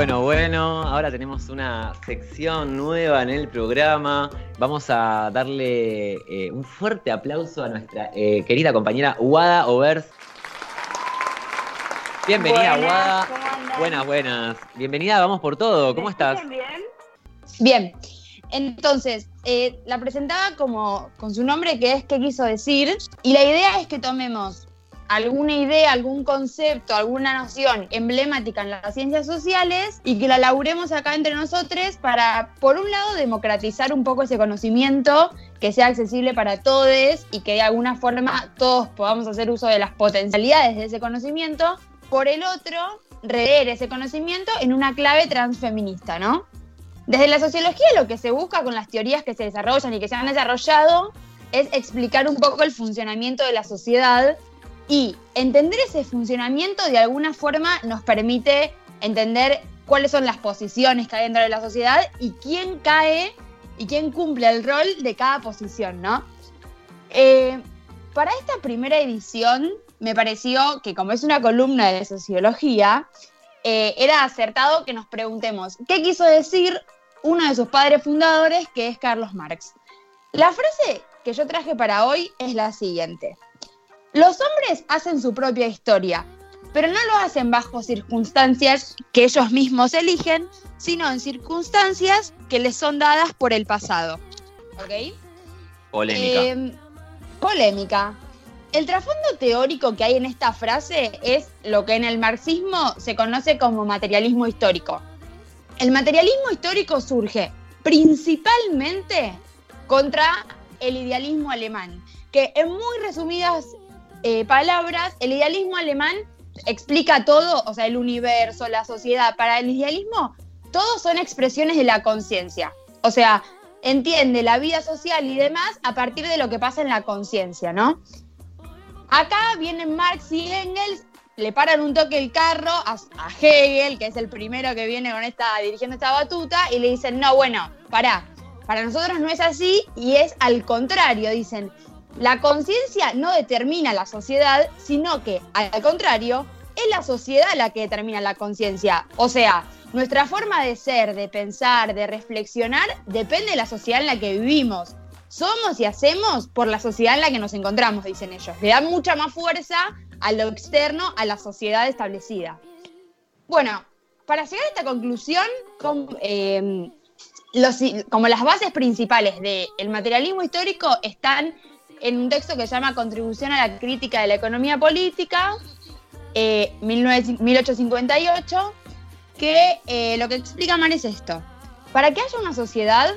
Bueno, bueno. Ahora tenemos una sección nueva en el programa. Vamos a darle eh, un fuerte aplauso a nuestra eh, querida compañera Wada Overs. Bienvenida, Buenas, Wada. Buenas, buenas. Bienvenida, vamos por todo. ¿Cómo ¿Me estás? bien? Bien, entonces, eh, la presentaba como con su nombre, que es qué quiso decir, y la idea es que tomemos alguna idea, algún concepto, alguna noción emblemática en las ciencias sociales y que la laburemos acá entre nosotros para, por un lado, democratizar un poco ese conocimiento, que sea accesible para todos y que de alguna forma todos podamos hacer uso de las potencialidades de ese conocimiento. Por el otro, rever ese conocimiento en una clave transfeminista, ¿no? Desde la sociología lo que se busca con las teorías que se desarrollan y que se han desarrollado es explicar un poco el funcionamiento de la sociedad y entender ese funcionamiento de alguna forma nos permite entender cuáles son las posiciones que hay dentro de la sociedad y quién cae y quién cumple el rol de cada posición, ¿no? Eh, para esta primera edición me pareció que como es una columna de sociología, eh, era acertado que nos preguntemos qué quiso decir uno de sus padres fundadores, que es Carlos Marx. La frase que yo traje para hoy es la siguiente. Los hombres hacen su propia historia, pero no lo hacen bajo circunstancias que ellos mismos eligen, sino en circunstancias que les son dadas por el pasado. ¿Ok? Polémica. Eh, polémica. El trasfondo teórico que hay en esta frase es lo que en el marxismo se conoce como materialismo histórico. El materialismo histórico surge principalmente contra el idealismo alemán, que en muy resumidas eh, palabras, el idealismo alemán explica todo, o sea, el universo, la sociedad. Para el idealismo, todos son expresiones de la conciencia. O sea, entiende la vida social y demás a partir de lo que pasa en la conciencia, ¿no? Acá vienen Marx y Engels, le paran un toque el carro a, Hegel, que es el primero que viene con esta, dirigiendo esta batuta, y le dicen, no, bueno, pará, para nosotros no es así y es al contrario, dicen, la conciencia no determina la sociedad, sino que, al contrario, es la sociedad la que determina la conciencia. O sea, nuestra forma de ser, de pensar, de reflexionar, depende de la sociedad en la que vivimos. Somos y hacemos por la sociedad en la que nos encontramos, dicen ellos. Le dan mucha más fuerza a lo externo, a la sociedad establecida. Bueno, para llegar a esta conclusión, con, eh, como las bases principales del materialismo histórico están en un texto que se llama Contribución a la crítica de la economía política, eh, 19 1858, que eh, lo que explica Mar es esto. Para que haya una sociedad,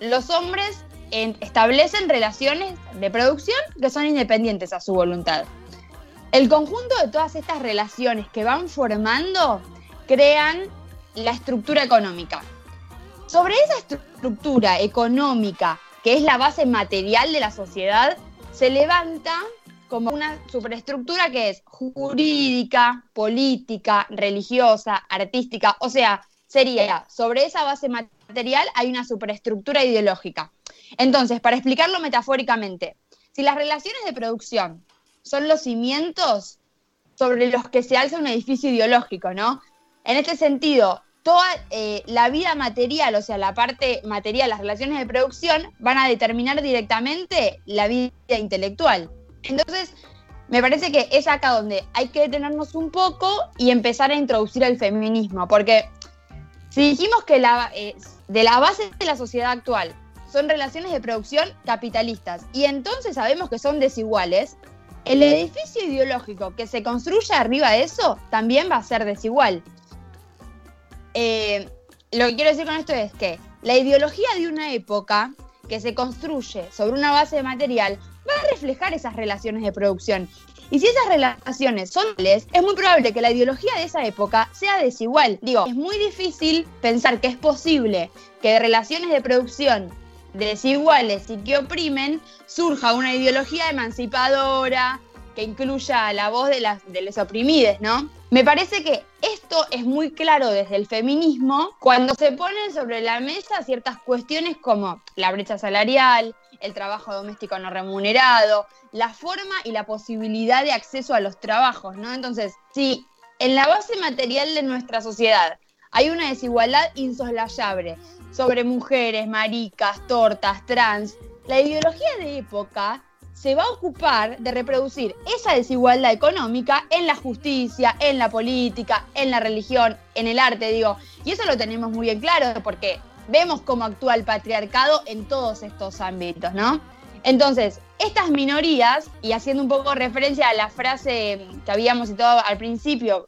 los hombres en- establecen relaciones de producción que son independientes a su voluntad. El conjunto de todas estas relaciones que van formando crean la estructura económica. Sobre esa estructura económica, que es la base material de la sociedad, se levanta como una superestructura que es jurídica, política, religiosa, artística, o sea, sería sobre esa base material hay una superestructura ideológica. Entonces, para explicarlo metafóricamente, si las relaciones de producción son los cimientos sobre los que se alza un edificio ideológico, ¿no? En este sentido, toda eh, la vida material, o sea, la parte material, las relaciones de producción, van a determinar directamente la vida intelectual. Entonces, me parece que es acá donde hay que detenernos un poco y empezar a introducir el feminismo, porque si dijimos que la, eh, de la base de la sociedad actual son relaciones de producción capitalistas y entonces sabemos que son desiguales, el edificio ideológico que se construye arriba de eso también va a ser desigual. Eh, lo que quiero decir con esto es que la ideología de una época que se construye sobre una base de material va a reflejar esas relaciones de producción. Y si esas relaciones son tales, es muy probable que la ideología de esa época sea desigual. Digo, es muy difícil pensar que es posible que de relaciones de producción desiguales y que oprimen surja una ideología emancipadora que incluya la voz de, las, de los oprimidos, ¿no? Me parece que esto es muy claro desde el feminismo cuando se ponen sobre la mesa ciertas cuestiones como la brecha salarial, el trabajo doméstico no remunerado, la forma y la posibilidad de acceso a los trabajos, ¿no? Entonces, si en la base material de nuestra sociedad hay una desigualdad insoslayable sobre mujeres, maricas, tortas, trans, la ideología de época se va a ocupar de reproducir esa desigualdad económica en la justicia, en la política, en la religión, en el arte, digo. Y eso lo tenemos muy bien claro porque vemos cómo actúa el patriarcado en todos estos ámbitos, ¿no? Entonces, estas minorías, y haciendo un poco referencia a la frase que habíamos citado al principio,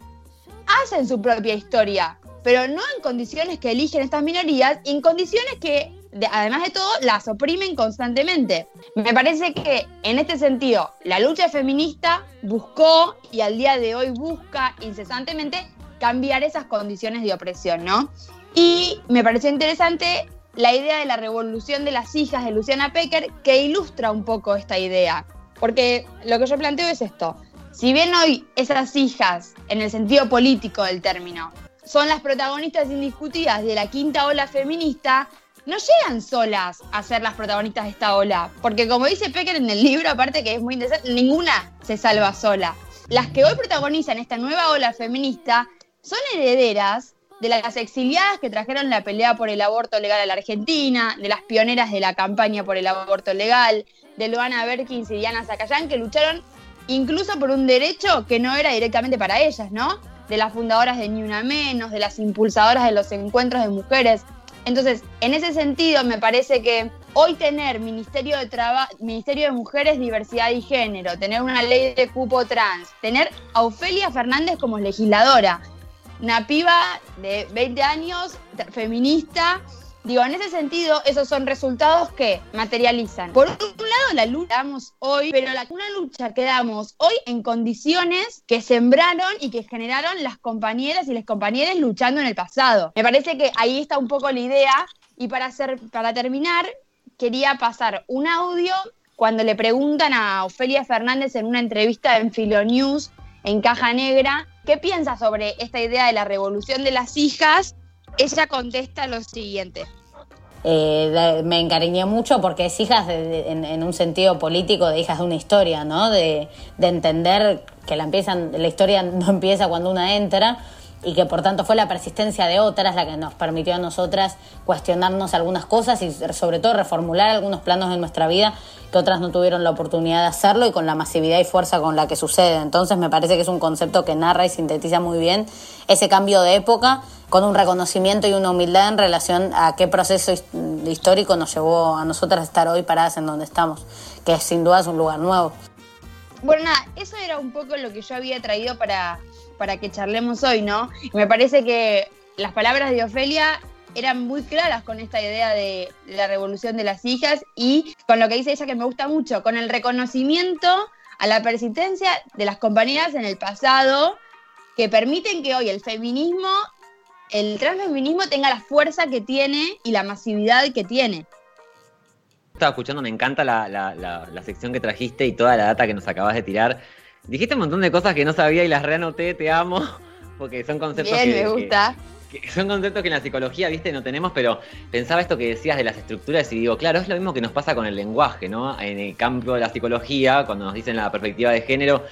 hacen su propia historia, pero no en condiciones que eligen estas minorías, en condiciones que, además de todo, las oprimen constantemente. Me parece que en este sentido, la lucha feminista buscó y al día de hoy busca incesantemente cambiar esas condiciones de opresión, ¿no? Y me pareció interesante la idea de la revolución de las hijas de Luciana Pecker, que ilustra un poco esta idea. Porque lo que yo planteo es esto. Si bien hoy esas hijas, en el sentido político del término, son las protagonistas indiscutidas de la quinta ola feminista, no llegan solas a ser las protagonistas de esta ola. Porque como dice Pecker en el libro, aparte que es muy interesante, ninguna se salva sola. Las que hoy protagonizan esta nueva ola feminista son herederas de las exiliadas que trajeron la pelea por el aborto legal a la Argentina, de las pioneras de la campaña por el aborto legal, de Luana Berkins y Diana Zacayán, que lucharon incluso por un derecho que no era directamente para ellas, ¿no? De las fundadoras de Ni Una Menos, de las impulsadoras de los encuentros de mujeres. Entonces, en ese sentido, me parece que hoy tener Ministerio de, Ministerio de Mujeres, Diversidad y Género, tener una ley de cupo trans, tener a Ofelia Fernández como legisladora, una piba de 20 años, feminista. Digo, en ese sentido, esos son resultados que materializan. Por un lado, la lucha que damos hoy, pero la, una lucha que damos hoy en condiciones que sembraron y que generaron las compañeras y las compañeras luchando en el pasado. Me parece que ahí está un poco la idea. Y para, hacer, para terminar, quería pasar un audio cuando le preguntan a Ofelia Fernández en una entrevista en Filonews en Caja Negra ¿Qué piensa sobre esta idea de la revolución de las hijas? Ella contesta lo siguiente. Eh, me encariñé mucho porque es hijas en, un sentido político de hijas de una historia, ¿no? De, de entender que la, empiezan, la historia no empieza cuando una entra, y que por tanto fue la persistencia de otras la que nos permitió a nosotras cuestionarnos algunas cosas y sobre todo reformular algunos planos de nuestra vida que otras no tuvieron la oportunidad de hacerlo y con la masividad y fuerza con la que sucede. Entonces me parece que es un concepto que narra y sintetiza muy bien ese cambio de época con un reconocimiento y una humildad en relación a qué proceso histórico nos llevó a nosotras a estar hoy paradas en donde estamos, que sin duda es un lugar nuevo. Bueno, nada, eso era un poco lo que yo había traído para, para que charlemos hoy, ¿no? me parece que las palabras de Ofelia eran muy claras con esta idea de la revolución de las hijas y con lo que dice ella que me gusta mucho, con el reconocimiento a la persistencia de las compañeras en el pasado que permiten que hoy el feminismo, el transfeminismo tenga la fuerza que tiene y la masividad que tiene. Estaba escuchando, me encanta la, la sección que trajiste y toda la data que nos acabas de tirar Dijiste un montón de cosas que no sabía y las reanoté, te amo, porque son conceptos Bien, me gusta. son conceptos que en la psicología, viste, no tenemos, pero pensaba esto que decías de las estructuras y digo, claro, es lo mismo que nos pasa con el lenguaje, ¿no? En el campo de la psicología, cuando nos dicen la perspectiva de género,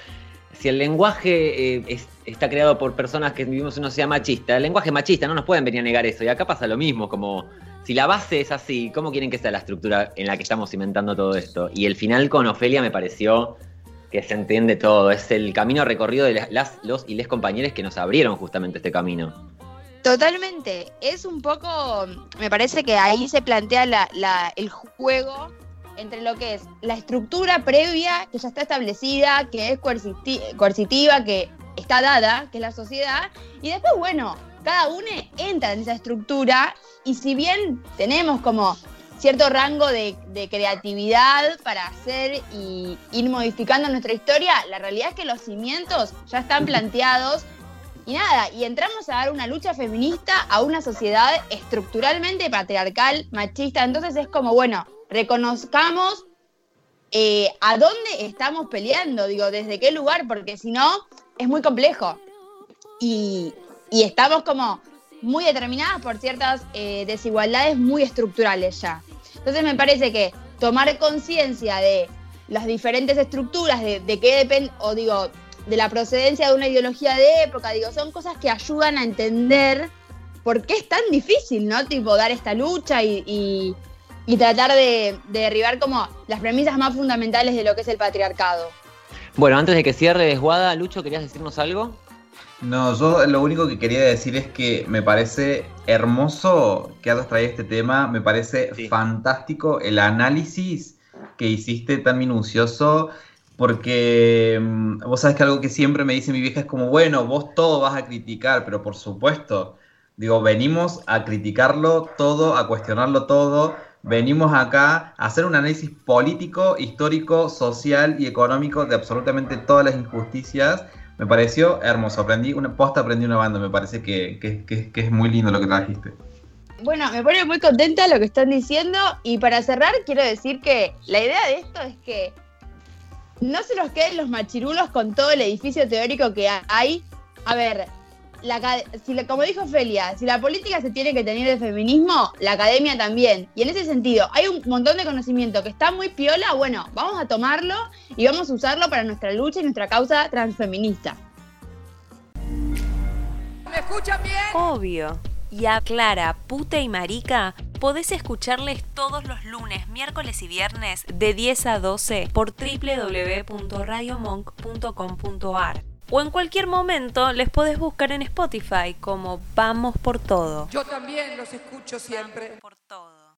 si el lenguaje eh, está creado por personas que vivimos en una sociedad machista, el lenguaje machista, no nos pueden venir a negar eso. Y acá pasa lo mismo, como si la base es así, ¿cómo quieren que sea la estructura en la que estamos inventando todo esto? Y el final con Ofelia me pareció que se entiende todo. Es el camino recorrido de las, los y les compañeros que nos abrieron justamente este camino. Totalmente. Es un poco, me parece que ahí se plantea el juego entre lo que es la estructura previa que ya está establecida, que es coercitiva, que está dada, que es la sociedad, y después, bueno, cada uno entra en esa estructura y si bien tenemos como cierto rango de, creatividad para hacer y ir modificando nuestra historia, la realidad es que los cimientos ya están planteados y nada, y entramos a dar una lucha feminista a una sociedad estructuralmente patriarcal, machista. Entonces es como, bueno, reconozcamos eh, a dónde estamos peleando, digo, desde qué lugar, porque si no, es muy complejo. Y, estamos como muy determinadas por ciertas eh, desigualdades muy estructurales ya. Entonces me parece que tomar conciencia de las diferentes estructuras, de, qué depende, o digo, de la procedencia de una ideología de época, digo, son cosas que ayudan a entender por qué es tan difícil, ¿no? Tipo, dar esta lucha y, tratar de, derribar como las premisas más fundamentales de lo que es el patriarcado. Bueno, antes de que cierre Desguada, Lucho, ¿querías decirnos algo? No, yo lo único que quería decir es que me parece hermoso que hayas traído este tema, me parece fantástico el análisis que hiciste tan minucioso porque mm, vos sabes que algo que siempre me dice mi vieja es como, bueno, vos todo vas a criticar, pero por supuesto, digo, venimos a criticarlo todo, a cuestionarlo todo, venimos acá a hacer un análisis político, histórico, social y económico de absolutamente todas las injusticias. Me pareció hermoso, aprendí una posta, aprendí una banda, me parece que, que es muy lindo lo que trajiste. Bueno, me pone muy contenta lo que están diciendo y para cerrar quiero decir que la idea de esto es que no se nos queden los machirulos con todo el edificio teórico que hay. A ver, como dijo Felia, si la política se tiene que tener el feminismo, la academia también. Y en ese sentido, hay un montón de conocimiento que está muy piola. Bueno, vamos a tomarlo y vamos a usarlo para nuestra lucha y nuestra causa transfeminista. ¿Me escuchan bien? Obvio. Y a Clara, puta y marica podés escucharles todos los lunes, miércoles y viernes de 10 a 12 por www.radiomonk.com.ar. O en cualquier momento les podés buscar en Spotify como Vamos por Todo. Yo también los escucho siempre. por todo.